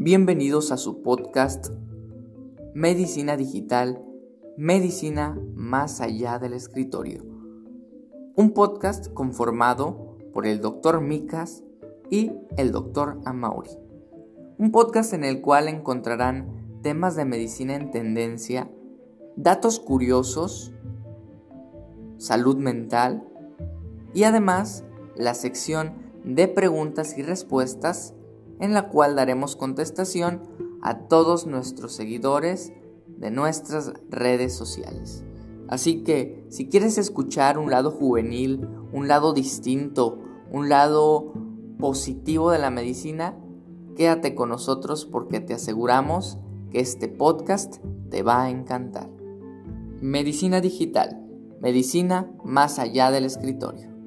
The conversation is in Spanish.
Bienvenidos a su podcast Medicina Digital, Medicina más allá del escritorio. Un podcast conformado por el Dr. Micas y el Dr. Amauri. Un podcast en el cual encontrarán temas de medicina en tendencia, datos curiosos, salud mental y además la sección de preguntas y respuestas en la cual daremos contestación a todos nuestros seguidores de nuestras redes sociales. Así que si quieres escuchar un lado juvenil, un lado distinto, un lado positivo de la medicina, quédate con nosotros porque te aseguramos que este podcast te va a encantar. Medicina digital, medicina más allá del escritorio.